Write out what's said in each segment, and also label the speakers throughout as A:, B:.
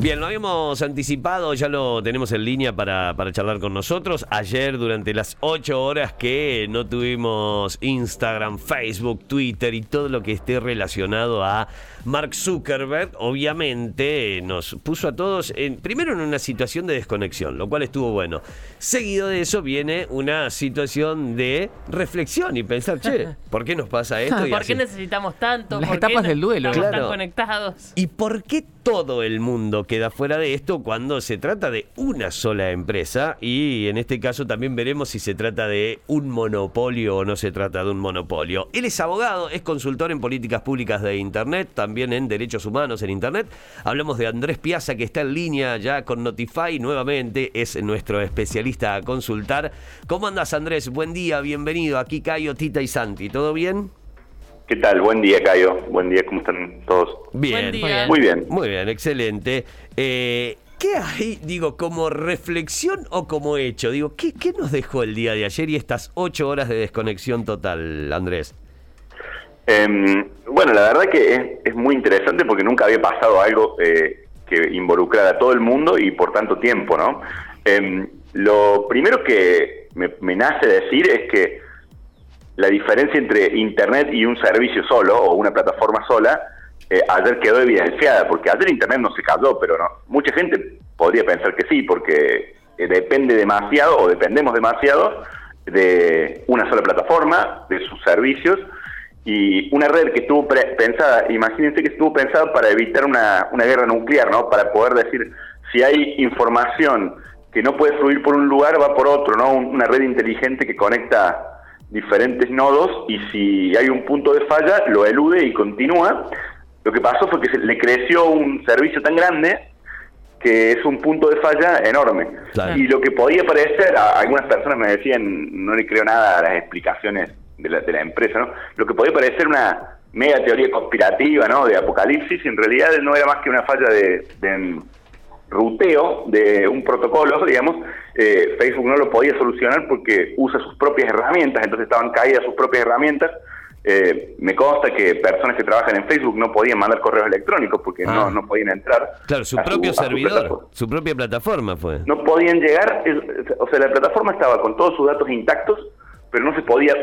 A: Bien, lo habíamos anticipado, ya lo tenemos en línea para, para charlar con nosotros. Ayer, durante las 8 horas que no tuvimos Instagram, Facebook, Twitter y todo lo que esté relacionado a Mark Zuckerberg, obviamente nos puso a todos en, primero en una situación de desconexión, lo cual estuvo bueno. Seguido de eso viene una situación de reflexión y pensar, che, ¿por qué nos pasa esto? Y
B: ¿Por
A: así.
B: qué necesitamos tanto?
C: Las
B: ¿Por qué
C: etapas del duelo.
B: Estamos
A: Claro.
B: tan conectados.
A: ¿Y por qué todo el mundo queda fuera de esto cuando se trata de una sola empresa? Y en este caso también veremos si se trata de un monopolio o no se trata de un monopolio. Él es abogado, es consultor en políticas públicas de Internet, también en derechos humanos en Internet. Hablamos de Andrés Piazza, que está en línea ya con Notify, nuevamente es nuestro especialista a consultar. ¿Cómo andas, Andrés? Buen día, bienvenido. Aquí Cayo, Tita y Santi. ¿Todo bien?
D: ¿Qué tal? Buen día, Cayo. Buen día, ¿cómo están todos?
A: Bien.
B: Buen día.
D: Muy bien.
A: Muy bien, excelente. Eh, ¿Qué hay, digo, como reflexión o como hecho? Digo, ¿qué, ¿qué nos dejó el día de ayer y estas ocho horas de desconexión total, Andrés?
D: Em, bueno, la verdad que es, es muy interesante porque nunca había pasado algo eh, que involucrara a todo el mundo y por tanto tiempo, ¿no? Em, lo primero que me, me nace decir es que la diferencia entre Internet y un servicio solo o una plataforma sola eh, ayer quedó evidenciada, porque ayer Internet no se cayó, pero no, mucha gente podría pensar que sí, porque eh, depende demasiado o dependemos demasiado de una sola plataforma, de sus servicios, y una red que estuvo pre- pensada, imagínense que estuvo pensada para evitar una, una guerra nuclear, ¿no? Para poder decir, si hay información que no puede fluir por un lugar, va por otro, ¿no? Un- Una red inteligente que conecta diferentes nodos y si hay un punto de falla, lo elude y continúa. Lo que pasó fue que se le creció un servicio tan grande que es un punto de falla enorme.
A: Claro.
D: Y lo que podía parecer, a algunas personas me decían, no le creo nada a las explicaciones de la, de la empresa, ¿no? Lo que podía parecer una mega teoría conspirativa, ¿no? De apocalipsis, en realidad no era más que una falla de, de ruteo de un protocolo, digamos. Eh, Facebook no lo podía solucionar porque usa sus propias herramientas, entonces estaban caídas sus propias herramientas. Eh, me consta que personas que trabajan en Facebook no podían mandar correos electrónicos porque
A: Ah.
D: no, no podían entrar.
A: Claro, su propio
D: su
A: servidor, su propia plataforma fue.
D: no podían llegar, o sea, la plataforma estaba con todos sus datos intactos, pero no se podía,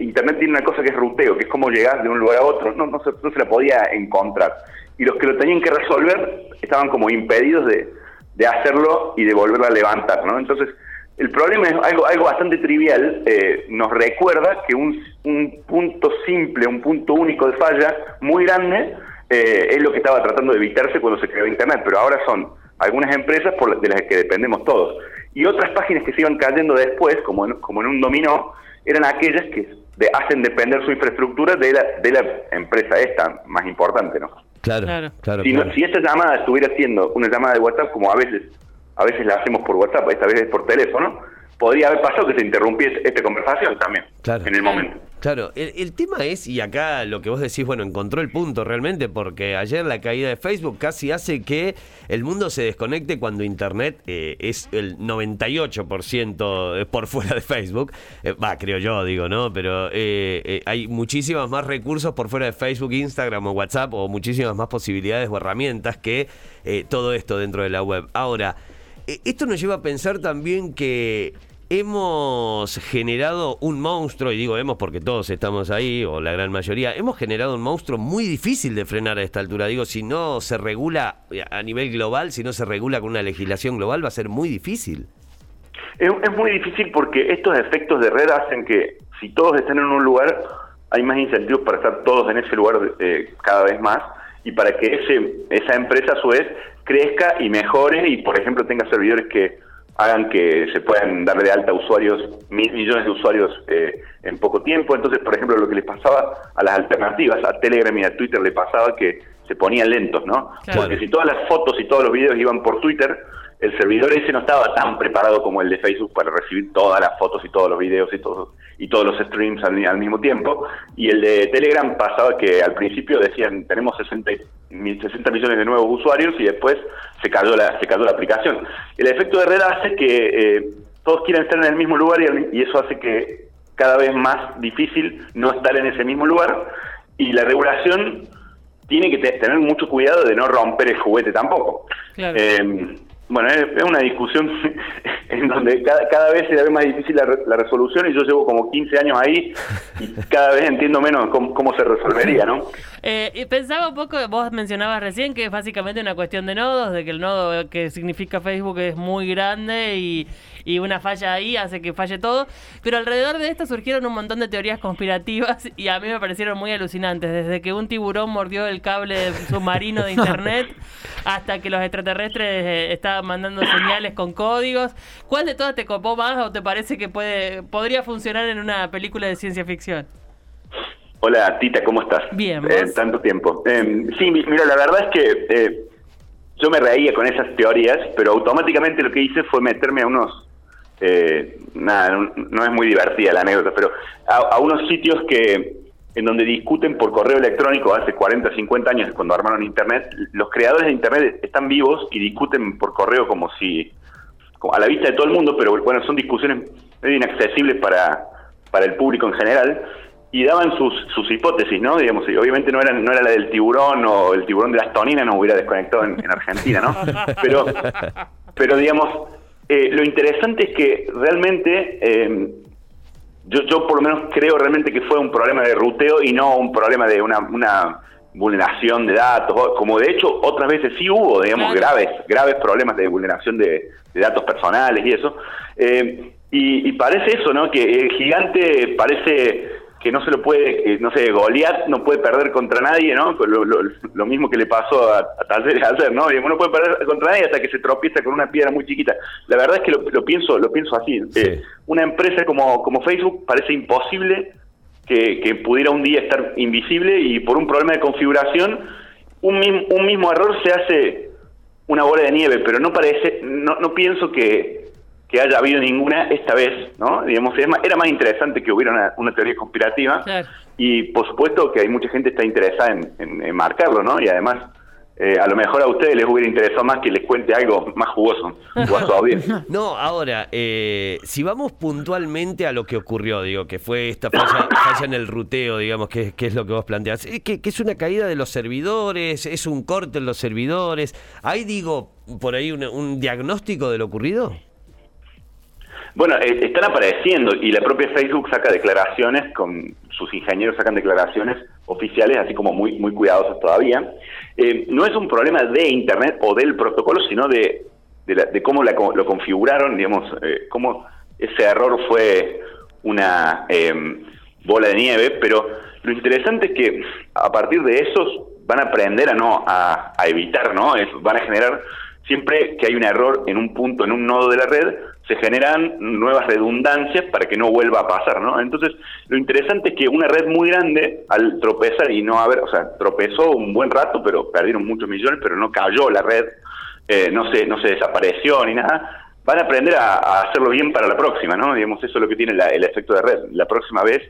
D: Internet tiene una cosa que es ruteo, que es como llegar de un lugar a otro, no, no, se, no se la podía encontrar. Y los que lo tenían que resolver estaban como impedidos de, de hacerlo y de volverlo a levantar, ¿no? Entonces, el problema es algo, algo bastante trivial, eh, nos recuerda que un, un punto simple, un punto único de falla muy grande, eh, es lo que estaba tratando de evitarse cuando se creó Internet, pero ahora son algunas empresas por, de las que dependemos todos. Y otras páginas que se iban cayendo después, como en, como en un dominó, eran aquellas que de- hacen depender su infraestructura de la, de la empresa esta, más importante, ¿no?
A: Claro,
B: Claro.
A: claro.
D: Si, no- si esta llamada estuviera siendo una llamada de WhatsApp, como a veces a veces la hacemos por WhatsApp, esta vez es por teléfono, podría haber pasado que se interrumpiese esta conversación también,
A: Claro.
D: en el momento.
A: Claro, el, el tema es, y acá lo que vos decís, bueno, encontró el punto realmente, porque ayer la caída de Facebook casi hace que el mundo se desconecte cuando Internet eh, es el 98% por fuera de Facebook. Eh, Va, creo yo, digo, ¿no? Pero eh, eh, hay muchísimas más recursos por fuera de Facebook, Instagram o WhatsApp, o muchísimas más posibilidades o herramientas que eh, todo esto dentro de la web. Ahora, eh, esto nos lleva a pensar también que hemos generado un monstruo, y digo hemos porque todos estamos ahí, o la gran mayoría, hemos generado un monstruo muy difícil de frenar a esta altura. Digo, si no se regula a nivel global, si no se regula con una legislación global, va a ser muy difícil.
D: Es, muy difícil porque estos efectos de red hacen que si todos están en un lugar, hay más incentivos para estar todos en ese lugar eh, cada vez más y para que ese esa empresa a su vez crezca y mejore y, por ejemplo, tenga servidores que hagan que se puedan dar de alta usuarios, mil millones de usuarios eh, en poco tiempo. Entonces, por ejemplo, lo que les pasaba a las alternativas, a Telegram y a Twitter le pasaba que se ponían lentos, ¿no?
B: Claro.
D: Porque si todas las fotos y todos los videos iban por Twitter, el servidor ese no estaba tan preparado como el de Facebook para recibir todas las fotos y todos los videos y todos y todos los streams al, al mismo tiempo y el de Telegram pasaba que al principio decían tenemos 60, mil- 60 millones de nuevos usuarios y después se cayó la se cayó la aplicación el efecto de red hace que eh, todos quieran estar en el mismo lugar y, y eso hace que cada vez más difícil no estar en ese mismo lugar y la regulación tiene que te- tener mucho cuidado de no romper el juguete tampoco.
B: Claro.
D: Eh, bueno, es, una discusión en donde cada, cada vez se ve más difícil la, la resolución y yo llevo como 15 años ahí y cada vez entiendo menos cómo, cómo se resolvería, ¿no?
B: Eh, y pensaba un poco, vos mencionabas recién que es básicamente una cuestión de nodos, de que el nodo que significa Facebook es muy grande y, y una falla ahí hace que falle todo. Pero alrededor de esto surgieron un montón de teorías conspirativas y a mí me parecieron muy alucinantes. Desde que un tiburón mordió el cable submarino de internet hasta que los extraterrestres eh, estaban mandando señales con códigos. ¿Cuál de todas te copó más o te parece que puede podría funcionar en una película de ciencia ficción?
D: Hola Tita, ¿cómo estás?
B: Bien,
D: Eh, tanto tiempo. Eh, sí, mi- mira, la verdad es que eh, yo me reía con esas teorías, pero automáticamente lo que hice fue meterme a unos... eh, nada, no, no es muy divertida la anécdota, pero a, a unos sitios que en donde discuten por correo electrónico hace 40, 50 años cuando armaron Internet, los creadores de Internet están vivos y discuten por correo como si como a la vista de todo el mundo, pero bueno, son discusiones medio inaccesibles para, para el público en general, y daban sus, sus hipótesis, ¿no? Digamos, y obviamente no era, no era la del tiburón o el tiburón de las toninas, nos hubiera desconectado en, en Argentina, ¿no? Pero, pero digamos, eh, lo interesante es que realmente, eh, yo, yo por lo menos creo realmente que fue un problema de ruteo y no un problema de una, una vulneración de datos, como de hecho otras veces sí hubo, digamos,
B: Claro.
D: graves, graves problemas de vulneración de, de datos personales y eso. Eh, y, y parece eso, ¿no? Que el gigante parece que no se lo puede, eh, no sé, Goliat no puede perder contra nadie, ¿no? Lo, lo- lo mismo que le pasó a, a Talleres ayer, ¿no? Digamos, no puede perder contra nadie hasta que se tropieza con una piedra muy chiquita. La verdad es que lo, lo pienso, lo pienso así. Eh, una empresa como, como Facebook parece imposible que, que pudiera un día estar invisible y por un problema de configuración, un, mismo un mismo error se hace una bola de nieve, pero no parece, no, no pienso que, que haya habido ninguna esta vez, ¿no? Digamos, es más- era más interesante que hubiera una, una teoría conspirativa
B: Claro.
D: y por supuesto que hay mucha gente que está interesada en, en- en marcarlo, ¿no? Y además, eh, a lo mejor a ustedes les hubiera interesado más que les cuente algo más jugoso o a su audiencia.
A: No, ahora, eh, si vamos puntualmente a lo que ocurrió, digo, que fue esta falla, falla en el ruteo, digamos, que, que es lo que vos planteás, es que, que es una caída de los servidores, es un corte en los servidores. ¿Hay, digo, por ahí un diagnóstico de lo ocurrido?
D: Bueno, eh, están apareciendo y la propia Facebook saca declaraciones, con sus ingenieros sacan declaraciones oficiales, así como muy muy cuidadosas todavía. Eh, no es un problema de Internet o del protocolo, sino de, de, la- de cómo la lo configuraron, digamos, eh, cómo ese error fue una eh, bola de nieve, pero lo interesante es que a partir de esos van a aprender a no a, a evitar, ¿no? Van a generar siempre que hay un error en un punto, en un nodo de la red, se generan nuevas redundancias para que no vuelva a pasar, ¿no? Entonces, lo interesante es que una red muy grande, al tropezar y no haber, o sea, tropezó un buen rato, pero perdieron muchos millones, pero no cayó la red, eh, no se no se desapareció ni nada, van a aprender a, a hacerlo bien para la próxima, ¿no? Digamos, eso es lo que tiene la- el efecto de red. La próxima vez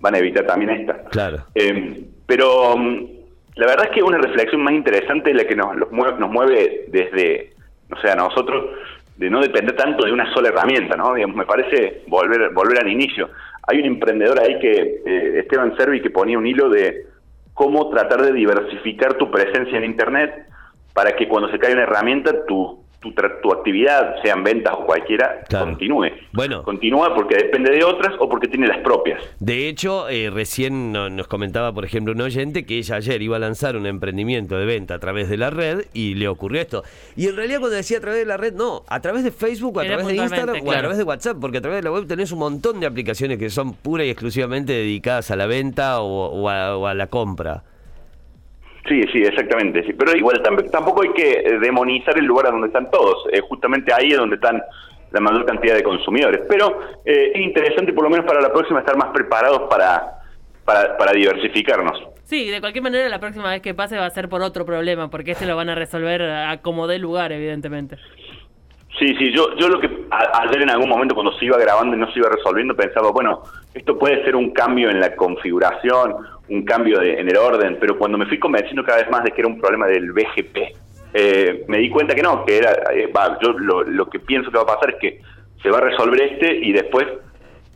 D: van a evitar también esta.
A: Claro.
D: Eh, pero mm, la verdad es que una reflexión más interesante es la que nos, los mueve, nos mueve desde, o sea, nosotros, de no depender tanto de una sola herramienta, ¿no? Digamos, me parece volver, volver al inicio. Hay un emprendedor ahí que, eh, Esteban Servi, que ponía un hilo de cómo tratar de diversificar tu presencia en Internet para que cuando se cae una herramienta, tu, tu, tra- tu actividad, sean ventas o cualquiera,
A: Claro.
D: continúe.
A: Bueno.
D: Continúa porque depende de otras o porque tiene las propias.
A: De hecho, eh, recién no- nos comentaba, por ejemplo, un oyente que ella ayer iba a lanzar un emprendimiento de venta a través de la red y le ocurrió esto. Y en realidad cuando decía a través de la red, no, a través de Facebook, o a
B: Era
A: través de Instagram o a través de WhatsApp, porque a través de la web tenés un montón de aplicaciones que son pura y exclusivamente dedicadas a la venta o, o a, o a la compra.
D: Sí, sí, exactamente. Sí. Pero igual tam- tampoco hay que eh, demonizar el lugar a donde están todos. Eh, justamente ahí es donde están la mayor cantidad de consumidores. Pero eh, es interesante, por lo menos para la próxima, estar más preparados para, para, diversificarnos.
B: Sí, de cualquier manera la próxima vez que pase va a ser por otro problema, porque este lo van a resolver a como dé lugar, evidentemente.
D: Sí, sí, yo, yo lo que a- ayer en algún momento cuando se iba grabando y no se iba resolviendo pensaba, bueno, esto puede ser un cambio en la configuración, un cambio de- en el orden, pero cuando me fui convenciendo cada vez más de que era un problema del BGP, eh, me di cuenta que no, que era, eh, va, yo lo, que pienso que va a pasar es que se va a resolver este y después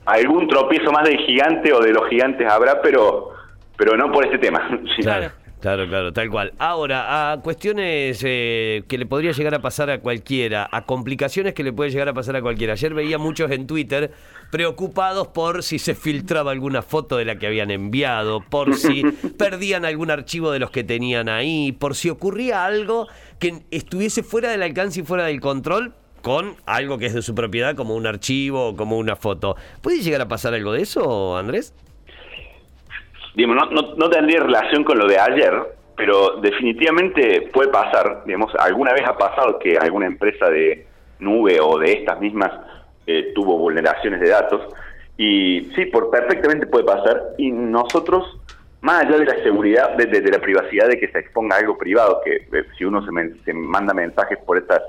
D: algún tropiezo más del gigante o de los gigantes habrá, pero, pero no por este tema.
B: Claro.
A: Claro, claro, tal cual. Ahora, a cuestiones eh, que le podría llegar a pasar a cualquiera, a complicaciones que le puede llegar a pasar a cualquiera. Ayer veía muchos en Twitter preocupados por si se filtraba alguna foto de la que habían enviado, por si perdían algún archivo de los que tenían ahí, por si ocurría algo que estuviese fuera del alcance y fuera del control con algo que es de su propiedad, como un archivo o como una foto. ¿Puede llegar a pasar algo de eso, Andrés?
D: Digamos, no, no, no tendría relación con lo de ayer, pero definitivamente puede pasar, digamos, alguna vez ha pasado que alguna empresa de nube o de estas mismas eh, tuvo vulneraciones de datos y sí, por perfectamente puede pasar y nosotros, más allá de la seguridad, de, de- de la privacidad de que se exponga algo privado, que eh, si uno se, men- se manda mensajes por estas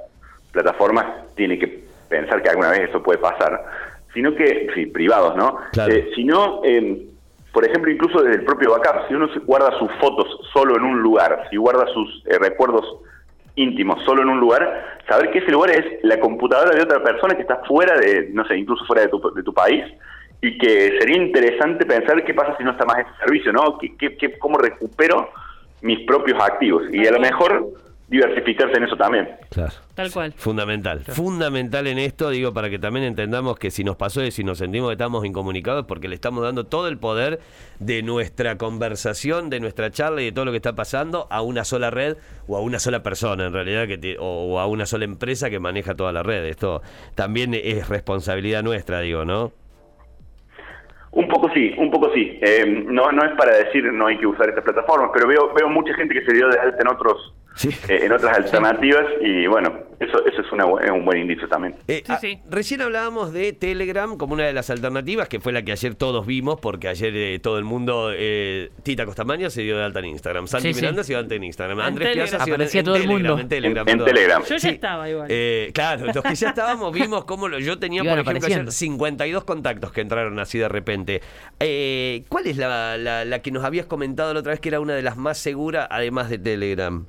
D: plataformas, tiene que pensar que alguna vez eso puede pasar, sino que, sí, privados, ¿no?
A: Claro.
D: Eh, sino, eh, por ejemplo, incluso desde el propio backup, si uno guarda sus fotos solo en un lugar, si guarda sus eh, recuerdos íntimos solo en un lugar, saber que ese lugar es la computadora de otra persona que está fuera de, no sé, incluso fuera de tu, de tu país, y que sería interesante pensar qué pasa si no está más ese servicio, ¿no? ¿Qué, qué, qué- cómo recupero mis propios activos? Y a lo mejor diversificarse en eso también.
A: Claro.
B: Tal cual.
A: Fundamental, fundamental en esto, digo, para que también entendamos que si nos pasó y si nos sentimos que estamos incomunicados, porque le estamos dando todo el poder de nuestra conversación, de nuestra charla y de todo lo que está pasando a una sola red o a una sola persona, en realidad, que te- o, o a una sola empresa que maneja toda la red. Esto también es responsabilidad nuestra, digo, ¿no?
D: Un poco sí, un poco sí. Eh, no, no es para decir no hay que usar estas plataformas, pero veo, veo mucha gente que se dio de alta en otros
A: Sí.
D: eh, en otras alternativas y bueno, eso, eso es, una, es un buen indicio también.
A: Eh,
B: Sí,
A: ah. Recién hablábamos de Telegram como una de las alternativas, que fue la que ayer todos vimos, porque ayer eh, todo el mundo, eh, Tita Costamaña se dio de alta en Instagram, Santi
C: Sí, sí.
A: Miranda se dio de alta en Instagram,
B: En
A: Andrés
B: Telegram.
A: Piazza se dio de-
C: Aparecía
A: en
C: todo el
A: Telegram,
C: mundo.
A: En Telegram,
D: En- en
A: perdón.
D: Telegram.
B: Yo ya estaba igual.
A: Eh, claro, los que ya estábamos vimos cómo lo, yo tenía, por ejemplo, ayer 52 contactos que entraron así de repente. Eh, ¿Cuál es la, la- la que nos habías comentado la otra vez que era una de las más seguras, además de Telegram?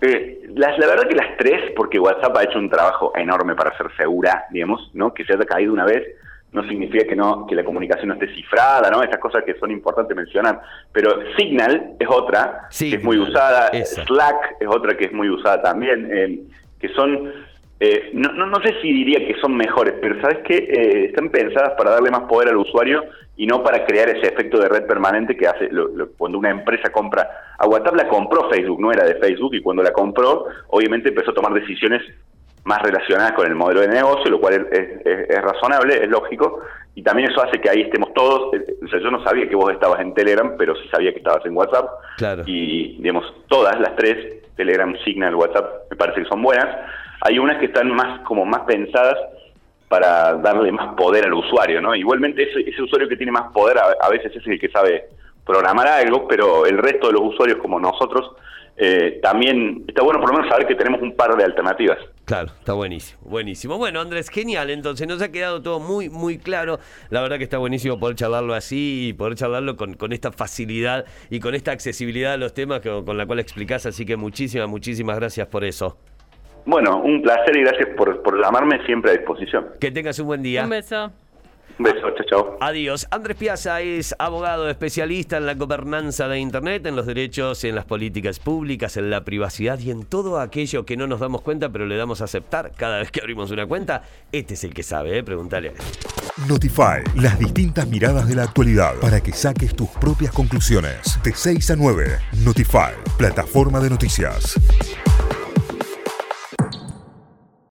D: Eh, las, la verdad que las tres, porque WhatsApp ha hecho un trabajo enorme para ser segura, digamos, ¿no? Que se haya caído una vez no significa que no que la comunicación no esté cifrada, ¿no? Esas cosas que son importantes mencionar. Pero Signal es otra que es muy usada,
A: esa.
D: Slack es otra que es muy usada también, eh, que son eh, no, no, no sé si diría que son mejores, pero sabes que están pensadas para darle más poder al usuario y no para crear ese efecto de red permanente que hace lo- lo- cuando una empresa compra. A WhatsApp la compró Facebook, no era de Facebook, y cuando la compró, obviamente empezó a tomar decisiones más relacionadas con el modelo de negocio, lo cual es, es- es razonable, es lógico, y también eso hace que ahí estemos todos. eh, O sea, yo no sabía que vos estabas en Telegram, pero sí sabía que estabas en WhatsApp.
A: Claro.
D: Y, digamos, todas las tres, Telegram, Signal, WhatsApp, me parece que son buenas. Hay unas que están más como más pensadas para darle más poder al usuario, ¿no? Igualmente ese, ese usuario que tiene más poder a, veces es el que sabe programar algo, pero el resto de los usuarios como nosotros eh, también está bueno por lo menos saber que tenemos un par de alternativas.
A: Claro, está buenísimo, buenísimo. Bueno, Andrés, genial, entonces nos ha quedado todo muy, muy claro. La verdad que está buenísimo poder charlarlo así y poder charlarlo con, con esta facilidad y con esta accesibilidad a los temas con la cual explicás, así que muchísimas, muchísimas gracias por eso.
D: Bueno, un placer y gracias por, por llamarme siempre a disposición.
A: Que tengas un buen día.
B: Un beso.
D: Un beso, chao, chao.
A: Adiós. Andrés Piazza es abogado especialista en la gobernanza de Internet, en los derechos, en las políticas públicas, en la privacidad y en todo aquello que no nos damos cuenta, pero le damos a aceptar cada vez que abrimos una cuenta. Este es el que sabe, ¿eh? Pregúntale.
E: Notify, las distintas miradas de la actualidad para que saques tus propias conclusiones. De 6 a 9, Notify, plataforma de noticias.